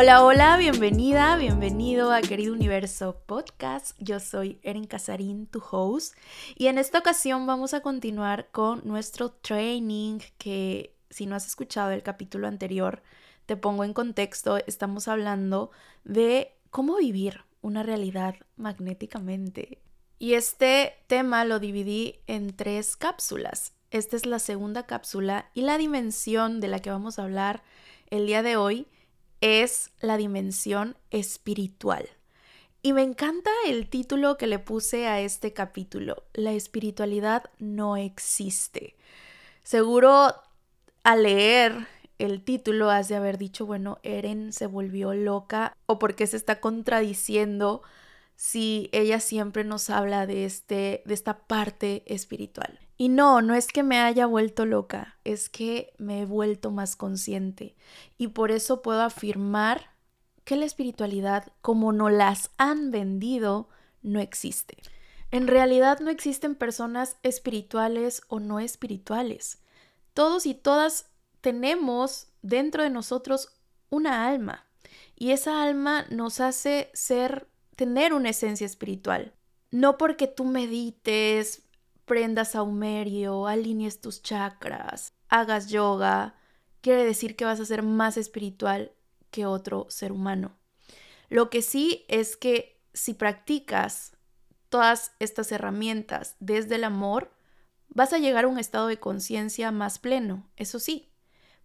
Hola, hola, bienvenida, bienvenido a Querido Universo Podcast. Yo soy Erin Casarín, tu host, y en esta ocasión vamos a continuar con nuestro training que si no has escuchado el capítulo anterior, te pongo en contexto, estamos hablando de cómo vivir una realidad magnéticamente. Y este tema lo dividí en tres cápsulas. Esta es la segunda cápsula y la dimensión de la que vamos a hablar el día de hoy es la dimensión espiritual. Y me encanta el título que le puse a este capítulo. La espiritualidad no existe. Seguro al leer el título has de haber dicho, bueno, Eren se volvió loca o porque se está contradiciendo si ella siempre nos habla de este de esta parte espiritual. Y no, no es que me haya vuelto loca, es que me he vuelto más consciente y por eso puedo afirmar que la espiritualidad como no las han vendido no existe. En realidad no existen personas espirituales o no espirituales. Todos y todas tenemos dentro de nosotros una alma y esa alma nos hace ser, tener una esencia espiritual. No porque tú medites, prendas saumerio, alinees tus chakras, hagas yoga, quiere decir que vas a ser más espiritual que otro ser humano. Lo que sí es que si practicas todas estas herramientas desde el amor, vas a llegar a un estado de conciencia más pleno, eso sí.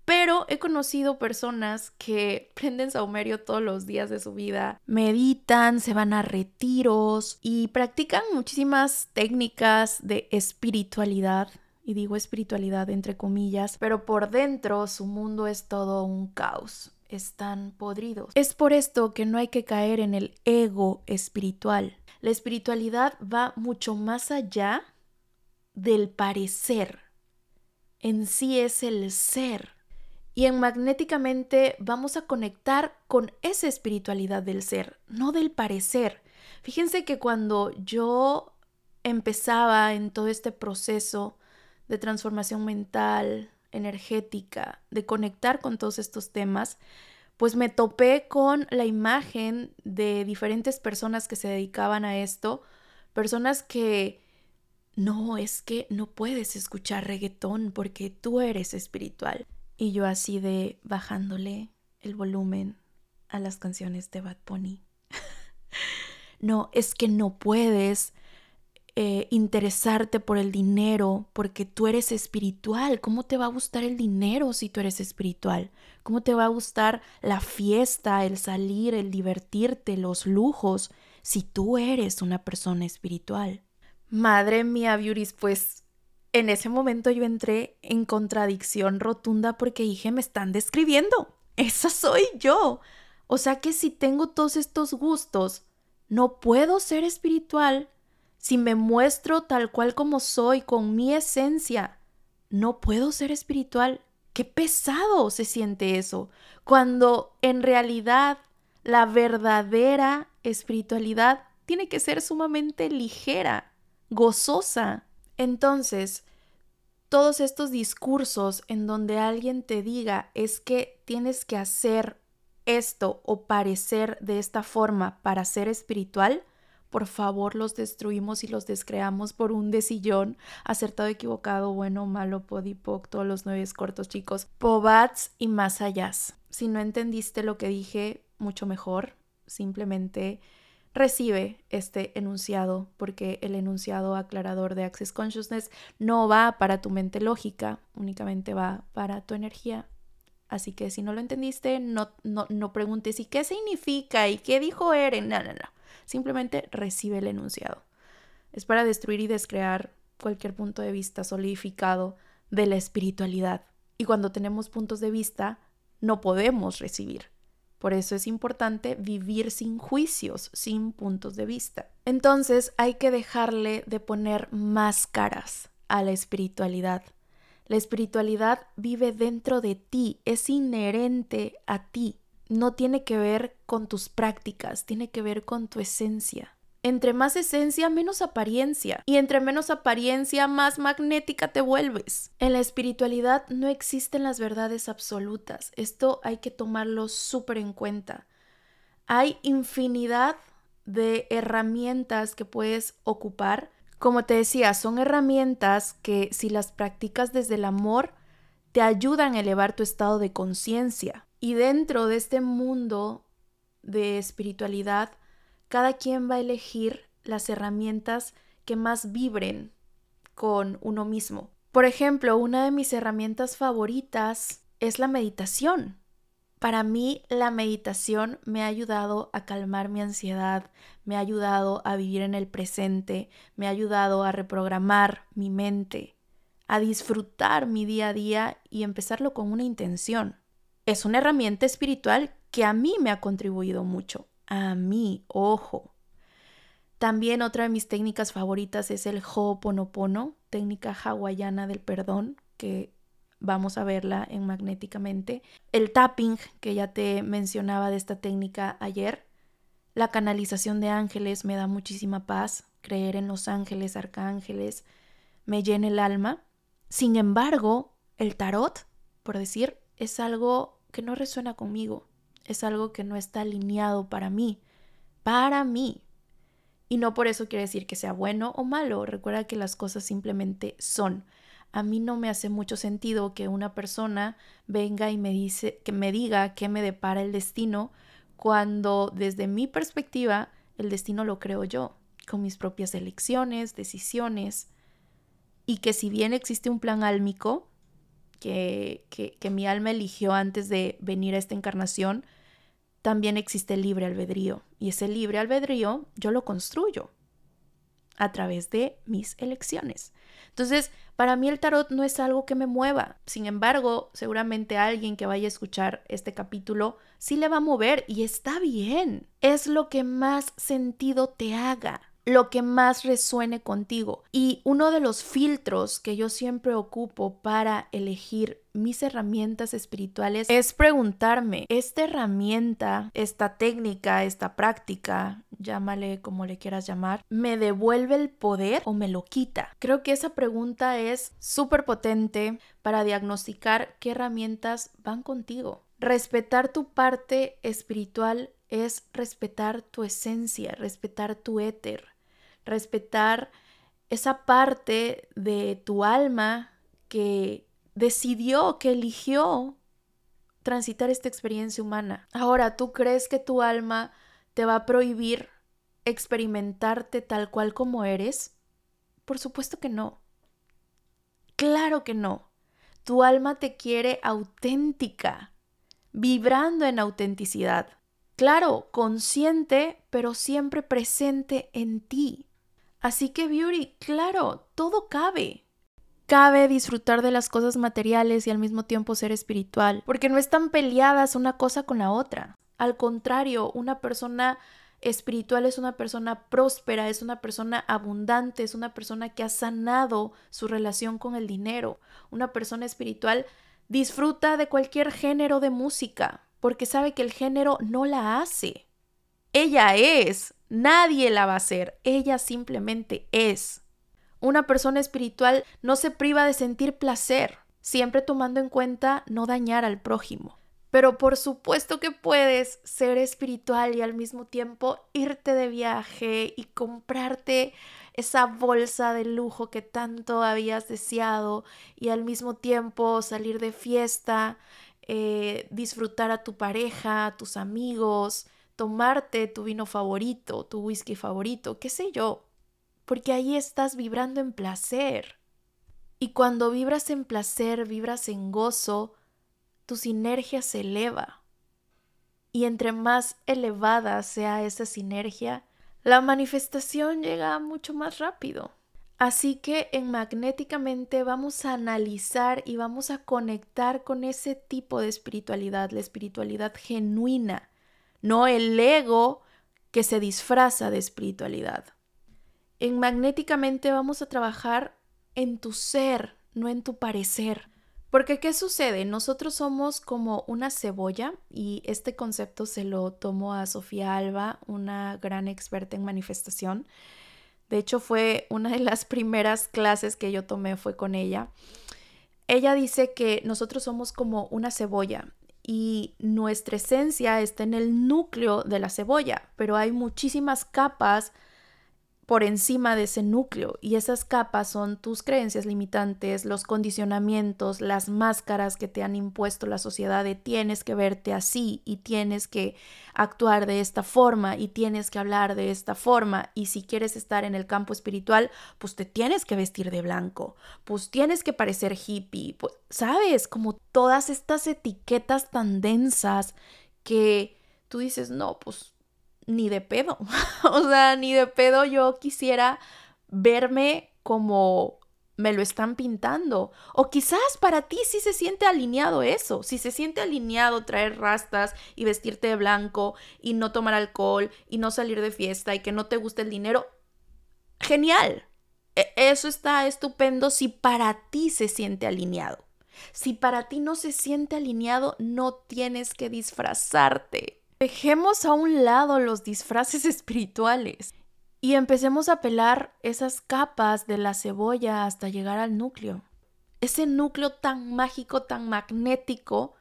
Pero he conocido personas que prenden saumerio todos los días de su vida, meditan, se van a retiros y practican muchísimas técnicas de espiritualidad. Y digo espiritualidad entre comillas, pero por dentro su mundo es todo un caos están podridos. Es por esto que no hay que caer en el ego espiritual. La espiritualidad va mucho más allá del parecer. En sí es el ser y en magnéticamente vamos a conectar con esa espiritualidad del ser, no del parecer. Fíjense que cuando yo empezaba en todo este proceso de transformación mental, energética, de conectar con todos estos temas, pues me topé con la imagen de diferentes personas que se dedicaban a esto, personas que no, es que no puedes escuchar reggaetón porque tú eres espiritual. Y yo así de bajándole el volumen a las canciones de Bad Bunny. no, es que no puedes eh, interesarte por el dinero porque tú eres espiritual. ¿Cómo te va a gustar el dinero si tú eres espiritual? ¿Cómo te va a gustar la fiesta, el salir, el divertirte, los lujos si tú eres una persona espiritual? Madre mía, Beauties, pues en ese momento yo entré en contradicción rotunda porque dije, me están describiendo. Esa soy yo. O sea que si tengo todos estos gustos, no puedo ser espiritual. Si me muestro tal cual como soy, con mi esencia, no puedo ser espiritual. Qué pesado se siente eso, cuando en realidad la verdadera espiritualidad tiene que ser sumamente ligera, gozosa, entonces, todos estos discursos en donde alguien te diga es que tienes que hacer esto o parecer de esta forma para ser espiritual, por favor los destruimos y los descreamos por un decillón, acertado, equivocado, bueno, malo, podipoc, todos los nueve cortos chicos, pobats y más allá. Si no entendiste lo que dije, mucho mejor, simplemente recibe este enunciado, porque el enunciado aclarador de Access Consciousness no va para tu mente lógica, únicamente va para tu energía. Así que si no lo entendiste, no, no, no preguntes ¿y qué significa? ¿Y qué dijo Eren? No, no, no. Simplemente recibe el enunciado. Es para destruir y descrear cualquier punto de vista solidificado de la espiritualidad. Y cuando tenemos puntos de vista, no podemos recibir. Por eso es importante vivir sin juicios, sin puntos de vista. Entonces hay que dejarle de poner máscaras a la espiritualidad. La espiritualidad vive dentro de ti, es inherente a ti. No tiene que ver con tus prácticas, tiene que ver con tu esencia. Entre más esencia, menos apariencia. Y entre menos apariencia, más magnética te vuelves. En la espiritualidad no existen las verdades absolutas. Esto hay que tomarlo súper en cuenta. Hay infinidad de herramientas que puedes ocupar. Como te decía, son herramientas que si las practicas desde el amor, te ayudan a elevar tu estado de conciencia. Y dentro de este mundo de espiritualidad, cada quien va a elegir las herramientas que más vibren con uno mismo. Por ejemplo, una de mis herramientas favoritas es la meditación. Para mí la meditación me ha ayudado a calmar mi ansiedad, me ha ayudado a vivir en el presente, me ha ayudado a reprogramar mi mente, a disfrutar mi día a día y empezarlo con una intención. Es una herramienta espiritual que a mí me ha contribuido mucho a mí, ojo. También otra de mis técnicas favoritas es el Ho'oponopono, técnica hawaiana del perdón, que vamos a verla en magnéticamente. El tapping, que ya te mencionaba de esta técnica ayer. La canalización de ángeles me da muchísima paz. Creer en los ángeles, arcángeles, me llena el alma. Sin embargo, el tarot, por decir, es algo que no resuena conmigo es algo que no está alineado para mí, para mí. Y no por eso quiere decir que sea bueno o malo, recuerda que las cosas simplemente son. A mí no me hace mucho sentido que una persona venga y me dice que me diga qué me depara el destino cuando desde mi perspectiva el destino lo creo yo, con mis propias elecciones, decisiones, y que si bien existe un plan álmico, que, mi alma eligió antes de venir a esta encarnación, también existe el libre albedrío. Y ese libre albedrío yo lo construyo a través de mis elecciones. Entonces, para mí el tarot no es algo que me mueva. Sin embargo, seguramente alguien que vaya a escuchar este capítulo sí le va a mover y está bien. Es lo que más sentido te haga lo que más resuene contigo. Y uno de los filtros que yo siempre ocupo para elegir mis herramientas espirituales es preguntarme, ¿esta herramienta, esta técnica, esta práctica, llámale como le quieras llamar, me devuelve el poder o me lo quita? Creo que esa pregunta es súper potente para diagnosticar qué herramientas van contigo. Respetar tu parte espiritual es respetar tu esencia, respetar tu éter, respetar esa parte de tu alma que decidió, que eligió transitar esta experiencia humana. Ahora, ¿tú crees que tu alma te va a prohibir experimentarte tal cual como eres? Por supuesto que no. Claro que no. Tu alma te quiere auténtica, vibrando en autenticidad. Claro, consciente, pero siempre presente en ti. Así que, Beauty, claro, todo cabe. Cabe disfrutar de las cosas materiales y al mismo tiempo ser espiritual, porque no están peleadas una cosa con la otra. Al contrario, una persona espiritual es una persona próspera, es una persona abundante, es una persona que ha sanado su relación con el dinero. Una persona espiritual disfruta de cualquier género de música, porque sabe que el género no la hace. Ella es, nadie la va a hacer, ella simplemente es. Una persona espiritual no se priva de sentir placer, siempre tomando en cuenta no dañar al prójimo. Pero por supuesto que puedes ser espiritual y al mismo tiempo irte de viaje y comprarte esa bolsa de lujo que tanto habías deseado y al mismo tiempo salir de fiesta, eh, disfrutar a tu pareja, a tus amigos, tomarte tu vino favorito, tu whisky favorito, qué sé yo, porque ahí estás vibrando en placer. Y cuando vibras en placer, vibras en gozo, tu sinergia se eleva. Y entre más elevada sea esa sinergia, la manifestación llega mucho más rápido. Así que en magnéticamente vamos a analizar y vamos a conectar con ese tipo de espiritualidad, la espiritualidad genuina, no el ego que se disfraza de espiritualidad. En magnéticamente vamos a trabajar en tu ser, no en tu parecer, Porque ¿qué sucede? Nosotros somos como una cebolla y este concepto se lo tomó a Sofía Alba, una gran experta en manifestación. De hecho, fue una de las primeras clases que yo tomé fue con ella. Ella dice que nosotros somos como una cebolla y nuestra esencia está en el núcleo de la cebolla, pero hay muchísimas capas por encima de ese núcleo y esas capas son tus creencias limitantes, los condicionamientos, las máscaras que te han impuesto la sociedad tienes que verte así y tienes que actuar de esta forma y tienes que hablar de esta forma y si quieres estar en el campo espiritual, pues te tienes que vestir de blanco, pues tienes que parecer hippie, pues sabes, como todas estas etiquetas tan densas que tú dices, no, pues ni de pedo. o sea, ni de pedo yo quisiera verme como me lo están pintando. O quizás para ti sí se siente alineado eso, si se siente alineado traer rastas y vestirte de blanco y no tomar alcohol y no salir de fiesta y que no te guste el dinero, genial. E, eso está estupendo si para ti se siente alineado. Si para ti no se siente alineado, no tienes que disfrazarte. Dejemos a un lado los disfraces espirituales y empecemos a pelar esas capas de la cebolla hasta llegar al núcleo. Ese núcleo tan mágico, tan magnético,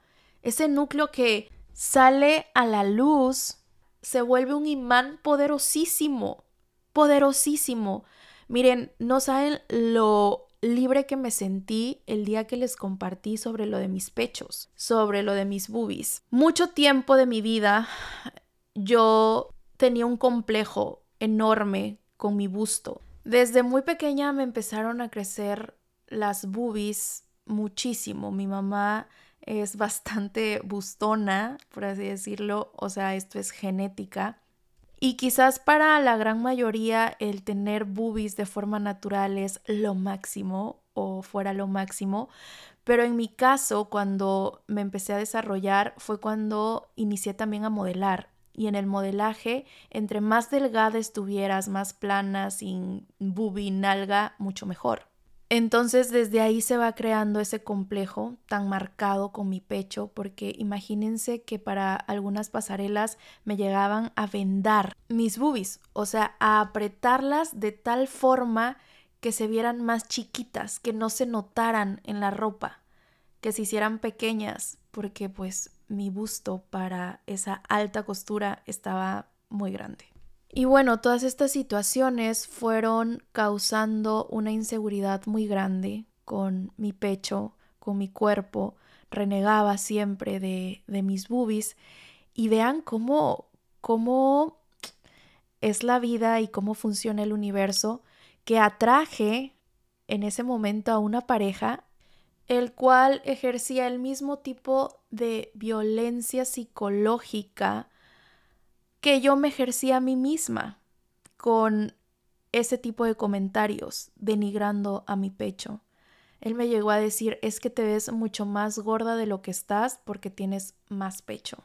ese núcleo que sale a la luz, se vuelve un imán poderosísimo, poderosísimo. Miren, no saben lo libre que me sentí el día que les compartí sobre lo de mis pechos, sobre lo de mis boobies. Mucho tiempo de mi vida yo tenía un complejo enorme con mi busto. Desde muy pequeña me empezaron a crecer las boobies muchísimo. Mi mamá es bastante bustona, por así decirlo, o sea, esto es genética. Y quizás para la gran mayoría el tener boobies de forma natural es lo máximo o fuera lo máximo, pero en mi caso cuando me empecé a desarrollar fue cuando inicié también a modelar. Y en el modelaje, entre más delgada estuvieras, más plana, sin boobie, nalga, mucho mejor. Entonces desde ahí se va creando ese complejo tan marcado con mi pecho, porque imagínense que para algunas pasarelas me llegaban a vendar mis boobies, o sea, a apretarlas de tal forma que se vieran más chiquitas, que no se notaran en la ropa, que se hicieran pequeñas, porque pues mi busto para esa alta costura estaba muy grande. Y bueno, todas estas situaciones fueron causando una inseguridad muy grande con mi pecho, con mi cuerpo, renegaba siempre de, de mis boobies. Y vean cómo, cómo es la vida y cómo funciona el universo que atraje en ese momento a una pareja el cual ejercía el mismo tipo de violencia psicológica que yo me ejercía a mí misma con ese tipo de comentarios denigrando a mi pecho. Él me llegó a decir, es que te ves mucho más gorda de lo que estás porque tienes más pecho.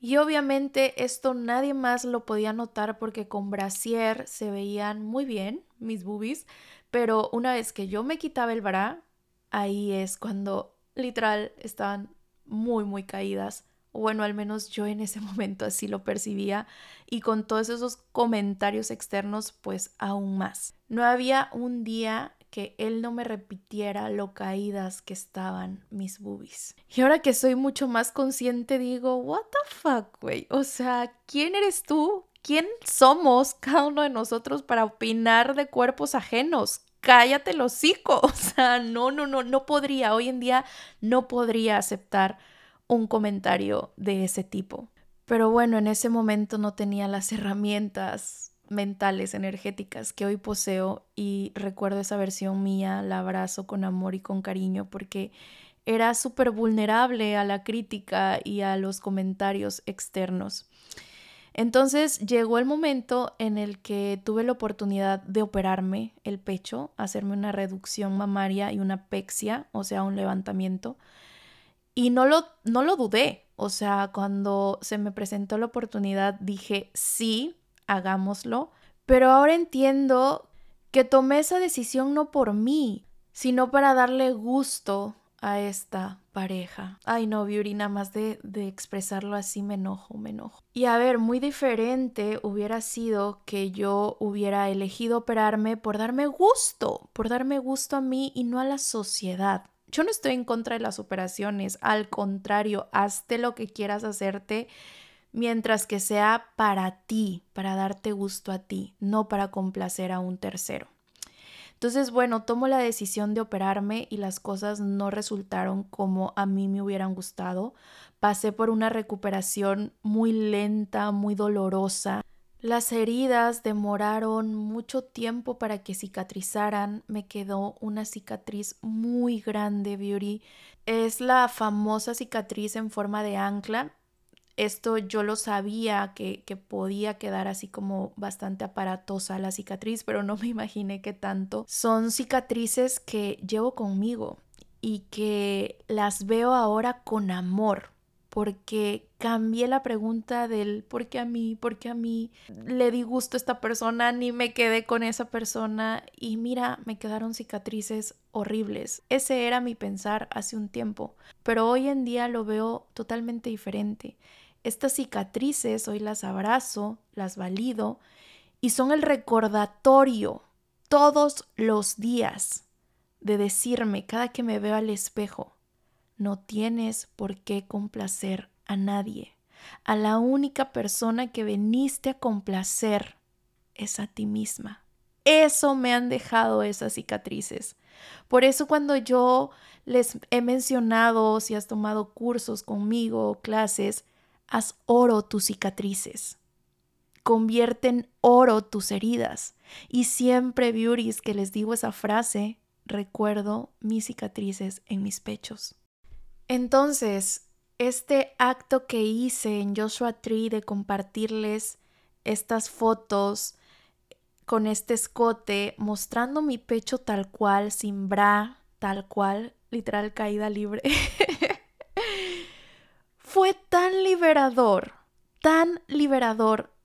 Y obviamente esto nadie más lo podía notar porque con brasier se veían muy bien mis boobies, pero una vez que yo me quitaba el bra, ahí es cuando literal estaban muy muy caídas bueno, al menos yo en ese momento así lo percibía y con todos esos comentarios externos pues aún más. No había un día que él no me repitiera lo caídas que estaban mis boobies. Y ahora que soy mucho más consciente digo, what the fuck, güey? O sea, ¿quién eres tú? ¿Quién somos cada uno de nosotros para opinar de cuerpos ajenos? Cállate el hocico. O sea, no, no, no, no podría. Hoy en día no podría aceptar un comentario de ese tipo. Pero bueno, en ese momento no tenía las herramientas mentales, energéticas que hoy poseo y recuerdo esa versión mía, la abrazo con amor y con cariño porque era súper vulnerable a la crítica y a los comentarios externos. Entonces llegó el momento en el que tuve la oportunidad de operarme el pecho, hacerme una reducción mamaria y una pexia, o sea, un levantamiento. Y no lo, no lo dudé. O sea, cuando se me presentó la oportunidad dije, sí, hagámoslo. Pero ahora entiendo que tomé esa decisión no por mí, sino para darle gusto a esta pareja. Ay no, Beauty, nada más de, de expresarlo así me enojo, me enojo. Y a ver, muy diferente hubiera sido que yo hubiera elegido operarme por darme gusto, por darme gusto a mí y no a la sociedad. Yo no estoy en contra de las operaciones, al contrario, hazte lo que quieras hacerte mientras que sea para ti, para darte gusto a ti, no para complacer a un tercero. Entonces, bueno, tomo la decisión de operarme y las cosas no resultaron como a mí me hubieran gustado. Pasé por una recuperación muy lenta, muy dolorosa. Las heridas demoraron mucho tiempo para que cicatrizaran. Me quedó una cicatriz muy grande, Beauty. Es la famosa cicatriz en forma de ancla. Esto yo lo sabía que, que, podía quedar así como bastante aparatosa la cicatriz, pero no me imaginé que tanto. Son cicatrices que llevo conmigo y que las veo ahora con amor, porque cambié la pregunta del por qué a mí, por qué a mí le di gusto a esta persona, ni me quedé con esa persona y mira, me quedaron cicatrices horribles. Ese era mi pensar hace un tiempo, pero hoy en día lo veo totalmente diferente. Estas cicatrices hoy las abrazo, las valido y son el recordatorio todos los días de decirme cada que me veo al espejo, no tienes por qué complacer a nadie. A la única persona que veniste a complacer es a ti misma. Eso me han dejado esas cicatrices. Por eso cuando yo les he mencionado si has tomado cursos conmigo o clases, Haz oro tus cicatrices. Convierte en oro tus heridas. Y siempre, beauties, que les digo esa frase, recuerdo mis cicatrices en mis pechos. Entonces, este acto que hice en Joshua Tree de compartirles estas fotos con este escote, mostrando mi pecho tal cual, sin bra, tal cual, literal caída libre. fue tan liberador, tan liberador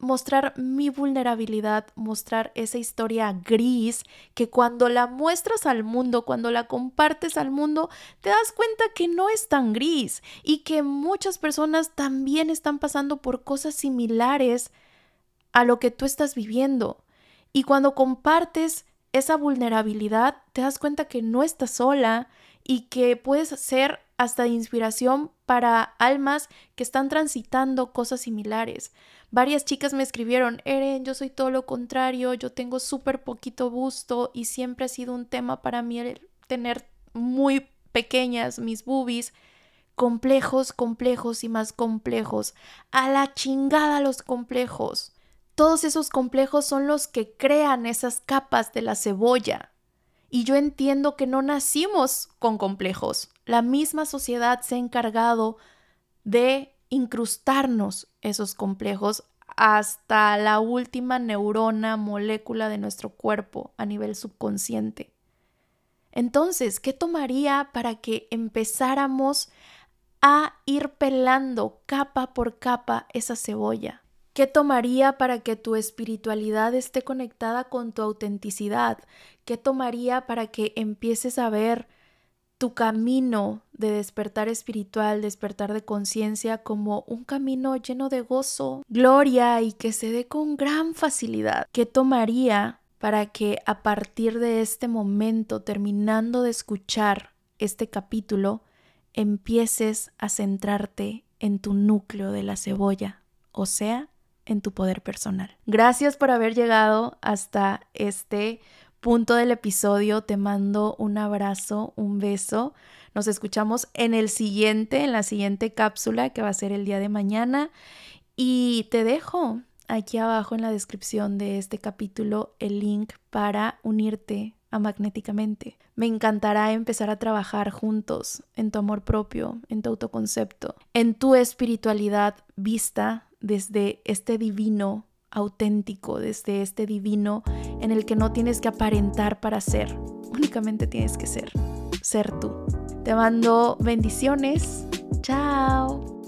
mostrar mi vulnerabilidad, mostrar esa historia gris que cuando la muestras al mundo, cuando la compartes al mundo, te das cuenta que no es tan gris y que muchas personas también están pasando por cosas similares a lo que tú estás viviendo. Y cuando compartes esa vulnerabilidad, te das cuenta que no estás sola y que puedes ser hasta inspiración para almas que están transitando cosas similares. Varias chicas me escribieron, Eren, yo soy todo lo contrario, yo tengo súper poquito busto y siempre ha sido un tema para mí tener muy pequeñas mis boobies. Complejos, complejos y más complejos. A la chingada los complejos. Todos esos complejos son los que crean esas capas de la cebolla. Y yo entiendo que no nacimos con complejos. La misma sociedad se ha encargado de incrustarnos esos complejos hasta la última neurona, molécula de nuestro cuerpo a nivel subconsciente. Entonces, ¿qué tomaría para que empezáramos a ir pelando capa por capa esa cebolla? ¿Qué tomaría para que tu espiritualidad esté conectada con tu autenticidad? ¿Qué tomaría para que empieces a ver tu camino de despertar espiritual, despertar de conciencia como un camino lleno de gozo, gloria y que se dé con gran facilidad? ¿Qué tomaría para que a partir de este momento, terminando de escuchar este capítulo, empieces a centrarte en tu núcleo de la cebolla, o sea, en tu poder personal. Gracias por haber llegado hasta este punto del episodio. Te mando un abrazo, un beso. Nos escuchamos en el siguiente, en la siguiente cápsula que va a ser el día de mañana. Y te dejo aquí abajo en la descripción de este capítulo el link para unirte a Magnéticamente. Me encantará empezar a trabajar juntos en tu amor propio, en tu autoconcepto, en tu espiritualidad vista desde este divino auténtico, desde este divino en el que no tienes que aparentar para ser, únicamente tienes que ser, ser tú. Te mando bendiciones. Chao.